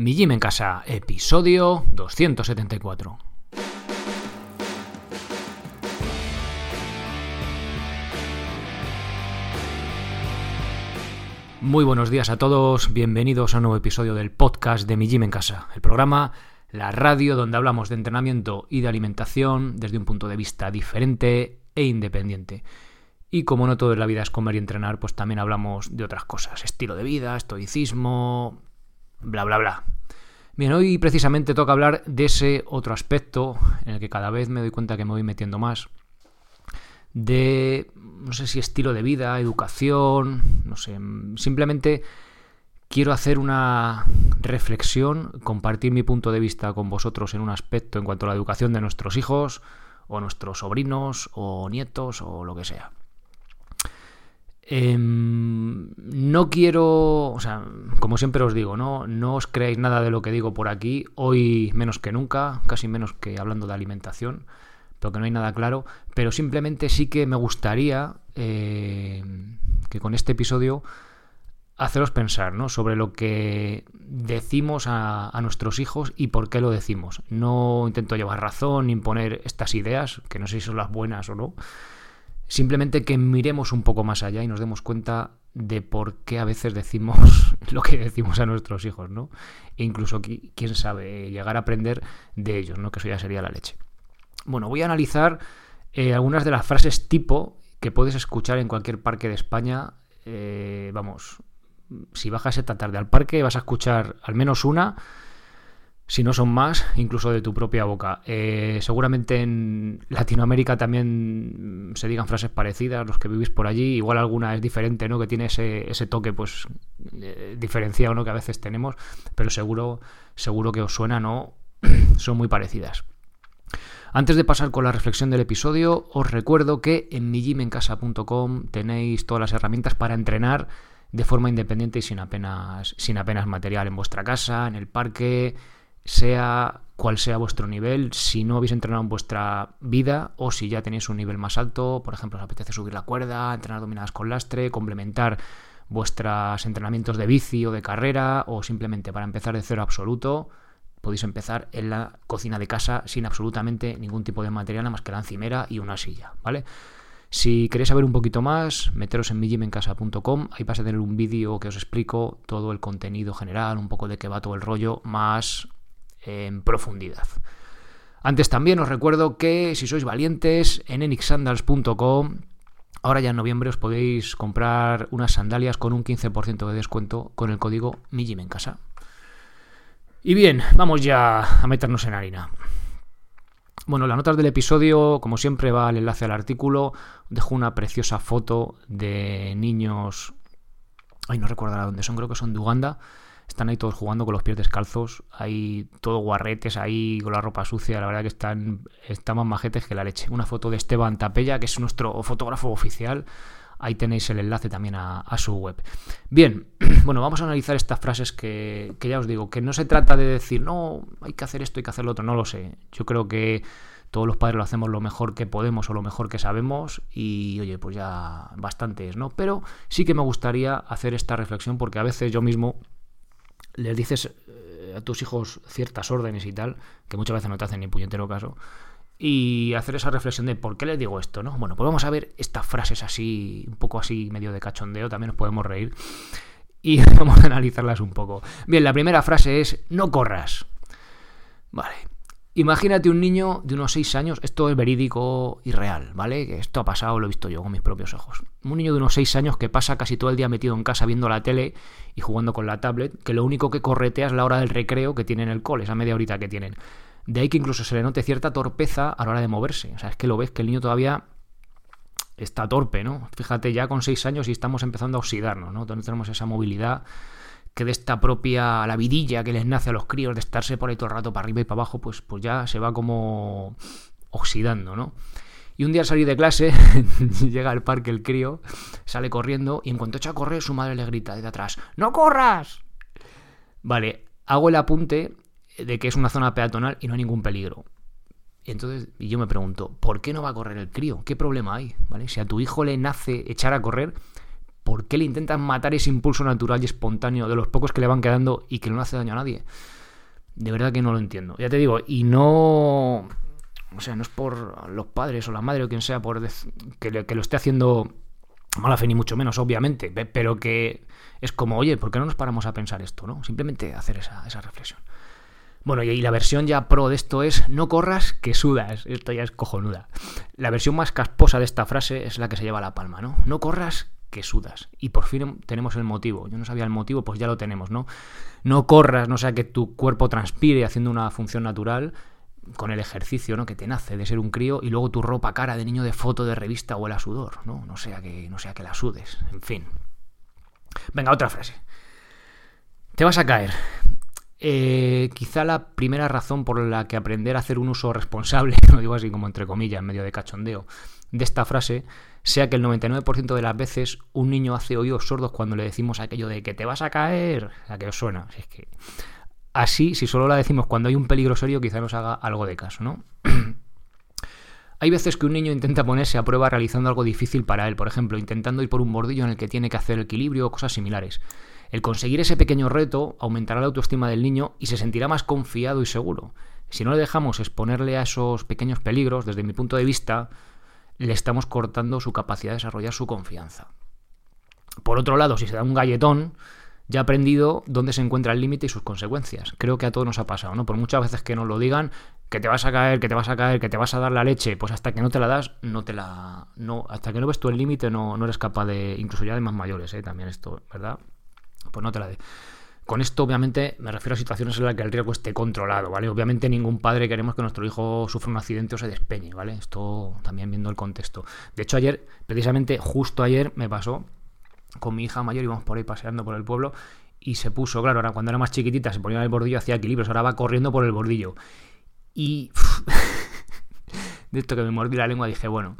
Mi Gym en Casa, episodio 274. Muy buenos días a todos, bienvenidos a un nuevo episodio del podcast de Mi Gym en Casa, el programa, la radio donde hablamos de entrenamiento y de alimentación desde un punto de vista diferente e independiente. Y como no todo en la vida es comer y entrenar, pues también hablamos de otras cosas, estilo de vida, estoicismo, bla, bla, bla. Bien, hoy precisamente toca hablar de ese otro aspecto en el que cada vez me doy cuenta que me voy metiendo más. De, no sé si estilo de vida, educación, no sé, simplemente quiero hacer una reflexión, compartir mi punto de vista con vosotros en un aspecto en cuanto a la educación de nuestros hijos, o nuestros sobrinos, o nietos, o lo que sea. Em, no quiero, o sea, como siempre os digo, ¿no? no os creáis nada de lo que digo por aquí, hoy menos que nunca, casi menos que hablando de alimentación, porque no hay nada claro, pero simplemente sí que me gustaría eh, que con este episodio haceros pensar ¿no? sobre lo que decimos a, a, nuestros hijos y por qué lo decimos. No intento llevar razón imponer estas ideas, que no sé si son las buenas o no, Simplemente que miremos un poco más allá y nos demos cuenta de por qué a veces decimos lo que decimos a nuestros hijos, ¿no? E incluso, quién sabe, llegar a aprender de ellos, ¿no? Que eso ya sería la leche. Bueno, voy a analizar eh, algunas de las frases tipo que puedes escuchar en cualquier parque de España. Eh, vamos, si bajas esta tarde al parque vas a escuchar al menos una si no son más, incluso de tu propia boca. Eh, seguramente en Latinoamérica también se digan frases parecidas, los que vivís por allí, igual alguna es diferente, ¿no? Que tiene ese, ese toque, pues, eh, diferenciado, ¿no? Que a veces tenemos, pero seguro, seguro que os suena, ¿no? son muy parecidas. Antes de pasar con la reflexión del episodio, os recuerdo que en mijimencasa.com tenéis todas las herramientas para entrenar de forma independiente y sin apenas, sin apenas material en vuestra casa, en el parque, sea cual sea vuestro nivel, si no habéis entrenado en vuestra vida o si ya tenéis un nivel más alto, por ejemplo, os apetece subir la cuerda, entrenar dominadas con lastre, complementar vuestros entrenamientos de bici o de carrera o simplemente para empezar de cero absoluto, podéis empezar en la cocina de casa sin absolutamente ningún tipo de material más que la encimera y una silla, ¿vale? Si queréis saber un poquito más, meteros en mijimencasa.com, ahí vais a tener un vídeo que os explico todo el contenido general, un poco de qué va todo el rollo, más en profundidad. Antes también os recuerdo que si sois valientes en enixsandals.com ahora ya en noviembre os podéis comprar unas sandalias con un 15% de descuento con el código MIJIMENCASA. Y bien, vamos ya a meternos en harina. Bueno, las notas del episodio, como siempre, va el enlace al artículo. Dejo una preciosa foto de niños. Ay, no recuerdo dónde son, creo que son de Uganda están ahí todos jugando con los pies descalzos, hay todo guarretes ahí con la ropa sucia, la verdad que están, están más majetes que la leche. Una foto de Esteban Tapella, que es nuestro fotógrafo oficial. Ahí tenéis el enlace también a, su web. Bien, bueno, vamos a analizar estas frases que, que, ya os digo, que no se trata de decir, no, hay que hacer esto, hay que hacer lo otro, no lo sé. Yo creo que todos los padres lo hacemos lo mejor que podemos o lo mejor que sabemos y oye, pues ya bastante es, ¿no? Pero sí que me gustaría hacer esta reflexión porque a veces yo mismo les dices eh, a tus hijos ciertas órdenes y tal, que muchas veces no te hacen ni puñetero caso, y hacer esa reflexión de por qué les digo esto, ¿no? Bueno, pues vamos a ver estas frases así, un poco así, medio de cachondeo, también nos podemos reír, y vamos a analizarlas un poco. Bien, la primera frase es, no corras. Vale, Imagínate un niño de unos 6 años, esto es verídico y real, ¿vale? Esto ha pasado, lo he visto yo con mis propios ojos. Un niño de unos 6 años que pasa casi todo el día metido en casa viendo la tele y jugando con la tablet, que lo único que corretea es la hora del recreo que tiene en el cole, esa media horita que tienen. De ahí que incluso se le note cierta torpeza a la hora de moverse. O sea, es que lo ves que el niño todavía está torpe, ¿no? Fíjate, ya con 6 años y estamos empezando a oxidarnos, ¿no? Entonces tenemos esa movilidad que de esta propia la vidilla que les nace a los críos de estarse por ahí todo el rato para arriba y para abajo, pues, pues ya se va como oxidando, ¿no? Y un día al salir de clase, llega al parque el crío, sale corriendo y en cuanto echa a correr, su madre le grita desde atrás, ¡No corras! Vale, hago el apunte de que es una zona peatonal y no hay ningún peligro. Entonces y yo me pregunto, ¿por qué no va a correr el crío? ¿Qué problema hay? ¿Vale? Si a tu hijo le nace echar a correr, ¿por qué le intentan matar ese impulso natural y espontáneo de los pocos que le van quedando y que no hace daño a nadie? De verdad que no lo entiendo. Ya te digo, y no... O sea, no es por los padres o la madre o quien sea por que, que lo esté haciendo mala fe ni mucho menos, obviamente, pero que es como, oye, ¿por qué no nos paramos a pensar esto? ¿no? Simplemente hacer esa, esa reflexión. Bueno, y la versión ya pro de esto es no corras que sudas. Esto ya es cojonuda. La versión más casposa de esta frase es la que se lleva la palma, ¿no? No corras que sudas. Y por fin tenemos el motivo. Yo no sabía el motivo, pues ya lo tenemos, ¿no? No corras, no sea que tu cuerpo transpire haciendo una función natural con el ejercicio, ¿no? Que te nace de ser un crío y luego tu ropa cara de niño de foto de revista huele a sudor, ¿no? No sea que, no sea que la sudes. En fin. Venga, otra frase. Te vas a caer. Eh, quizá la primera razón por la que aprender a hacer un uso responsable, lo digo así como entre comillas, en medio de cachondeo, de esta frase, sea que el 99% de las veces un niño hace oídos sordos cuando le decimos aquello de que te vas a caer, a que os suena. es que así, si solo la decimos cuando hay un peligro serio, quizá nos haga algo de caso, ¿no? Hay veces que un niño intenta ponerse a prueba realizando algo difícil para él, por ejemplo, intentando ir por un bordillo en el que tiene que hacer equilibrio o cosas similares. El conseguir ese pequeño reto aumentará la autoestima del niño y se sentirá más confiado y seguro. Si no le dejamos exponerle a esos pequeños peligros, desde mi punto de vista, le estamos cortando su capacidad de desarrollar su confianza. Por otro lado, si se da un galletón, ya ha aprendido dónde se encuentra el límite y sus consecuencias. Creo que a todos nos ha pasado, ¿no? Por muchas veces que nos lo digan, que te vas a caer, que te vas a caer, que te vas a dar la leche, pues hasta que no te la das, no te la. No, hasta que no ves tú el límite, no, no eres capaz de. Incluso ya de más mayores, ¿eh? También esto, ¿verdad? pues no te la dé. Con esto, obviamente, me refiero a situaciones en las que el riesgo esté controlado, ¿vale? Obviamente, ningún padre queremos que nuestro hijo sufra un accidente o se despeñe, ¿vale? Esto también viendo el contexto. De hecho, ayer, precisamente, justo ayer, me pasó con mi hija mayor, íbamos por ahí paseando por el pueblo y se puso, claro, ahora cuando era más chiquitita se ponía en el bordillo, hacía equilibrios, ahora va corriendo por el bordillo. Y. de esto que me mordí la lengua, dije, bueno,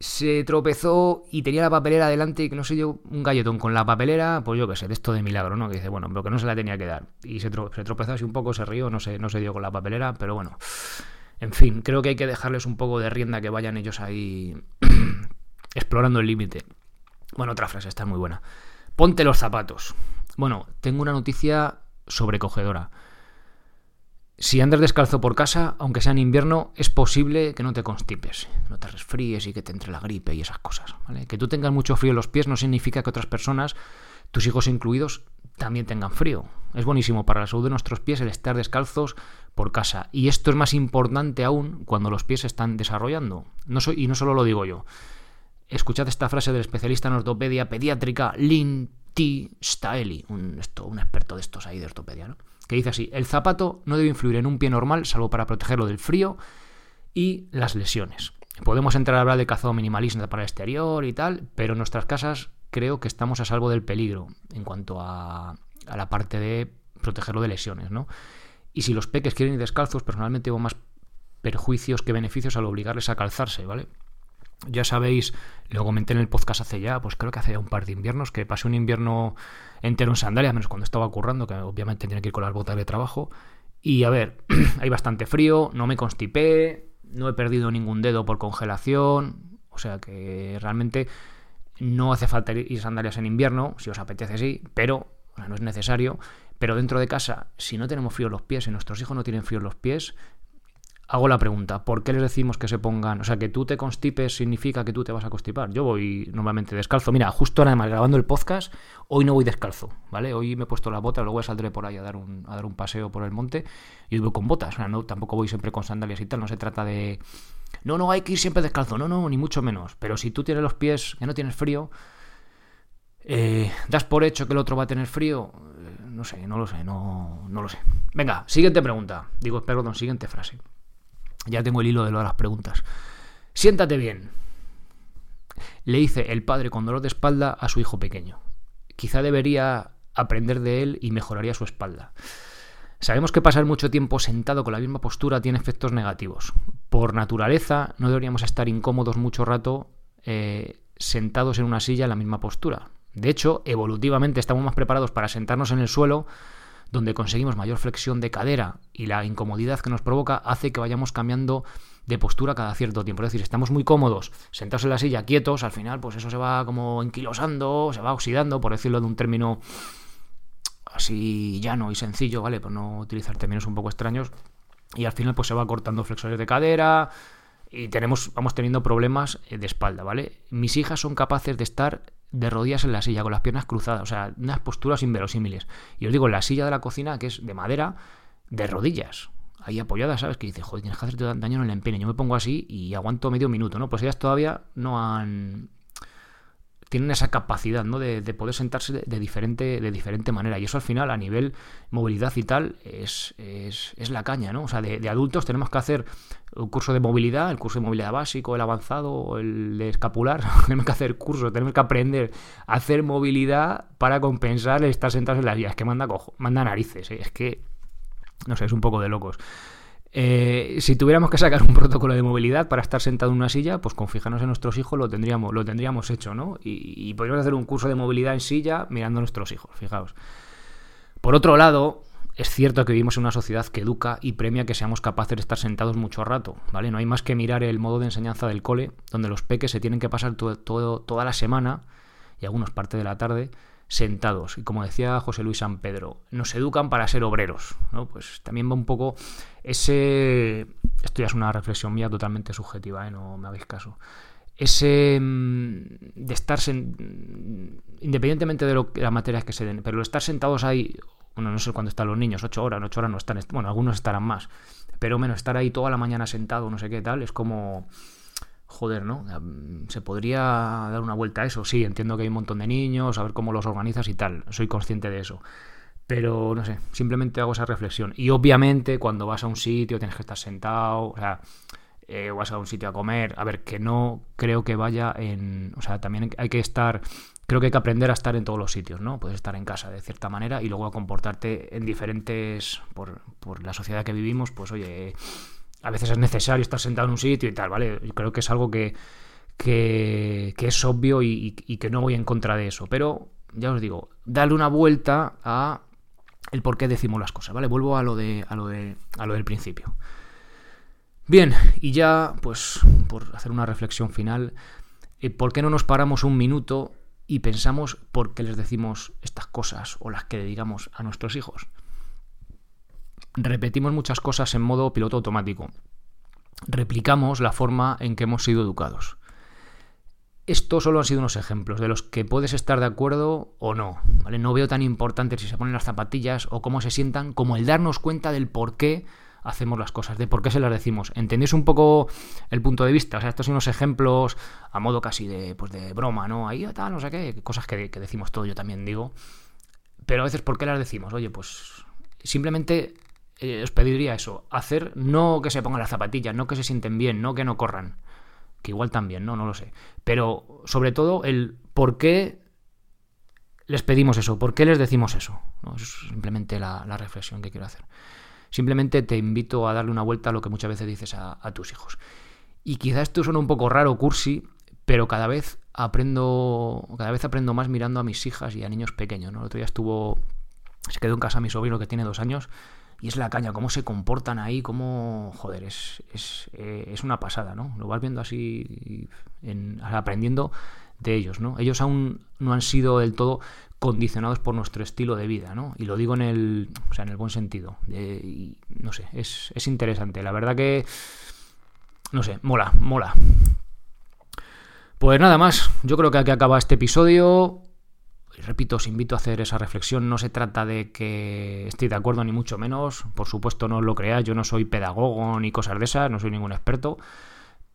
se tropezó y tenía la papelera delante y que no sé yo, un galletón con la papelera, pues yo qué sé, de esto de milagro, ¿no? Que dice, bueno, pero que no se la tenía que dar. Y se, tropezó así un poco, se rió, no sé, no se dio con la papelera, pero bueno. En fin, creo que hay que dejarles un poco de rienda que vayan ellos ahí explorando el límite. Bueno, otra frase, está muy buena. Ponte los zapatos. Bueno, tengo una noticia sobrecogedora. Si andas descalzo por casa, aunque sea en invierno, es posible que no te constipes, no te resfríes y que te entre la gripe y esas cosas. Que tú tengas mucho frío en los pies no significa que otras personas, tus hijos incluidos, también tengan frío. Es buenísimo para la salud de nuestros pies el estar descalzos por casa. Y esto es más importante aún cuando los pies se están desarrollando. No soy, y no solo lo digo yo. Escuchad esta frase del especialista en ortopedia pediátrica Lynn T. Staeli, un, un experto de estos ahí de ortopedia, ¿no? Que dice así, el zapato no debe influir en un pie normal salvo para protegerlo del frío y las lesiones. Podemos entrar a hablar de calzado minimalista para el exterior y tal, pero en nuestras casas creo que estamos a salvo del peligro en cuanto a, a la parte de protegerlo de lesiones, ¿no? Y si los peques quieren ir descalzos, personalmente veo más perjuicios que beneficios al obligarles a calzarse, ¿vale? Ya sabéis, lo comenté en el podcast hace ya, pues creo que hace ya un par de inviernos, que pasé un invierno entero en sandalias, menos cuando estaba currando, que obviamente tenía que ir con las botas de trabajo. Y a ver, hay bastante frío, no me constipé, no he perdido ningún dedo por congelación, o sea que realmente no hace falta ir sandalias en invierno, si os apetece sí, pero no es necesario. Pero dentro de casa, si no tenemos frío en los pies, y nuestros hijos no tienen frío en los pies, hago la pregunta, ¿por qué les decimos que se pongan? O sea, que tú te constipes significa que tú te vas a constipar. Yo voy normalmente descalzo. Mira, justo ahora además grabando el podcast, hoy no voy descalzo, ¿vale? Hoy me he puesto las botas, luego saldré por ahí a dar un, a dar un paseo por el monte y voy con botas. O sea, no, tampoco voy siempre con sandalias y tal, no se trata de... No, no, hay que ir siempre descalzo, no, no, ni mucho menos. Pero si tú tienes los pies, que no tienes frío, eh, das por hecho que el otro va a tener frío, eh, no sé, no lo sé, no, no lo sé. Venga, siguiente pregunta. Digo, perdón, siguiente frase. Ya tengo el hilo de las preguntas. Siéntate bien. Le dice el padre con dolor de espalda a su hijo pequeño. Quizá debería aprender de él y mejoraría su espalda. Sabemos que pasar mucho tiempo sentado con la misma postura tiene efectos negativos. Por naturaleza, no deberíamos estar incómodos mucho rato eh, sentados en una silla en la misma postura. De hecho, evolutivamente estamos más preparados para sentarnos en el suelo donde conseguimos mayor flexión de cadera y la incomodidad que nos provoca hace que vayamos cambiando de postura cada cierto tiempo. Es decir, estamos muy cómodos sentados en la silla, quietos, al final, pues eso se va como enquilosando, se va oxidando, por decirlo de un término así llano y sencillo, ¿vale? Por no utilizar términos un poco extraños. Y al final, pues se va cortando flexores de cadera, y tenemos, vamos teniendo problemas eh, de espalda, ¿vale? Mis hijas son capaces de estar de rodillas en la silla, con las piernas cruzadas, o sea, unas posturas inverosímiles. Y os digo, la silla de la cocina, que es de madera, de rodillas, ahí apoyada, ¿sabes? Que dice, joder, tienes que hacerte daño en el empeine. Yo me pongo así y aguanto medio minuto, ¿no? Pues ellas todavía no han tienen esa capacidad ¿no? de, poder sentarse de, diferente, de diferente manera. Y eso al final, a nivel movilidad y tal, es, es, la caña, ¿no? O sea, de, adultos tenemos que hacer un curso de movilidad, el curso de movilidad básico, el avanzado, el de escapular. tenemos que hacer cursos, tenemos que aprender a hacer movilidad para compensar estar sentados en las vías. Es que manda, cojo, manda narices, ¿eh? es que, no sé, es un poco de locos. Eh, si tuviéramos que sacar un protocolo de movilidad para estar sentado en una silla, pues con fijarnos en nuestros hijos lo tendríamos, lo tendríamos hecho, ¿no? Y, podríamos hacer un curso de movilidad en silla mirando a nuestros hijos, fijaos. Por otro lado, es cierto que vivimos en una sociedad que educa y premia que seamos capaces de estar sentados mucho rato, ¿vale? No hay más que mirar el modo de enseñanza del cole, donde los peques se tienen que pasar toda la semana, y algunos parte de la tarde, sentados. Y como decía José Luis San Pedro, nos educan para ser obreros. ¿no? Pues también va un poco ese... Esto ya es una reflexión mía totalmente subjetiva, ¿eh? no me hagáis caso. Ese mm, de estar... Independientemente de lo, las materias que se den, pero estar sentados ahí, bueno, no sé cuándo están los niños, ocho horas, ocho horas no están, bueno, algunos estarán más, pero menos estar ahí toda la mañana sentado, no sé qué tal, es como joder, ¿no? Se podría dar una vuelta a eso. Sí, entiendo que hay un montón de niños, a ver cómo los organizas y tal. Soy consciente de eso. Pero no sé, simplemente hago esa reflexión. Y obviamente cuando vas a un sitio tienes que estar sentado, o sea, eh, vas a un sitio a comer. A ver, que no creo que vaya en... O sea, también hay que estar... Creo que hay que aprender a estar en todos los sitios, ¿no? Puedes estar en casa de cierta manera y luego a comportarte en diferentes... Por, por la sociedad que vivimos, pues oye a veces es necesario estar sentado en un sitio y tal, ¿vale? Yo creo que es algo que, que, es obvio y, que no voy en contra de eso. Pero, ya os digo, darle una vuelta a el por qué decimos las cosas, ¿vale? Vuelvo a lo, de, a lo, de, a lo del principio. Bien, y ya, pues, por hacer una reflexión final, eh, ¿por qué no nos paramos un minuto y pensamos por qué les decimos estas cosas o las que le digamos a nuestros hijos? Repetimos muchas cosas en modo piloto automático. Replicamos la forma en que hemos sido educados. Estos solo han sido unos ejemplos de los que puedes estar de acuerdo o no. ¿vale? No veo tan importante si se ponen las zapatillas o cómo se sientan como el darnos cuenta del por qué hacemos las cosas, de por qué se las decimos. ¿Entendéis un poco el punto de vista? O sea, estos son unos ejemplos a modo casi de, pues de broma, ¿no? Ahí tal, no sé qué, cosas que, que decimos todo, yo también digo. Pero a veces, ¿por qué las decimos? Oye, pues simplemente eh, os pediría eso, hacer no que se pongan las zapatillas, no que se sienten bien, no que no corran, que igual también, no, no lo sé, pero sobre todo el por qué les pedimos eso, por qué les decimos eso, es simplemente la, reflexión que quiero hacer. Simplemente te invito a darle una vuelta a lo que muchas veces dices a, tus hijos. Y quizás esto suena un poco raro, cursi, pero cada vez aprendo, cada vez aprendo más mirando a mis hijas y a niños pequeños. ¿no? El otro día estuvo, se quedó en casa mi sobrino que tiene dos años y es la caña, cómo se comportan ahí, cómo, joder, es, es, eh, es una pasada, ¿no? Lo vas viendo así, en, aprendiendo de ellos, ¿no? Ellos aún no han sido del todo condicionados por nuestro estilo de vida, ¿no? Y lo digo en el, o sea, en el buen sentido. y, no sé, es, es interesante. La verdad que, no sé, mola, mola. Pues nada más, yo creo que aquí acaba este episodio repito, os invito a hacer esa reflexión. No se trata de que estéis de acuerdo ni mucho menos. Por supuesto, no os lo creáis. Yo no soy pedagogo ni cosas de esas, no soy ningún experto.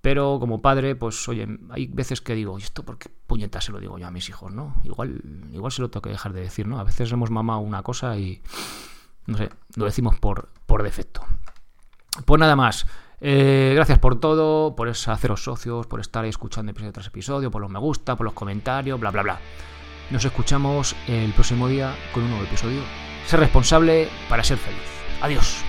Pero como padre, pues oye, hay veces que digo, ¿y esto por qué puñeta se lo digo yo a mis hijos, no? Igual, igual se lo tengo que dejar de decir, ¿no? A veces hemos mamado una cosa y, no sé, lo decimos por, por defecto. Pues nada más. Eh, gracias por todo, por haceros socios, por estar escuchando episodio tras episodio, por los me gusta, por los comentarios, bla, bla, bla. Nos escuchamos el próximo día con un nuevo episodio. Ser responsable para ser feliz. Adiós.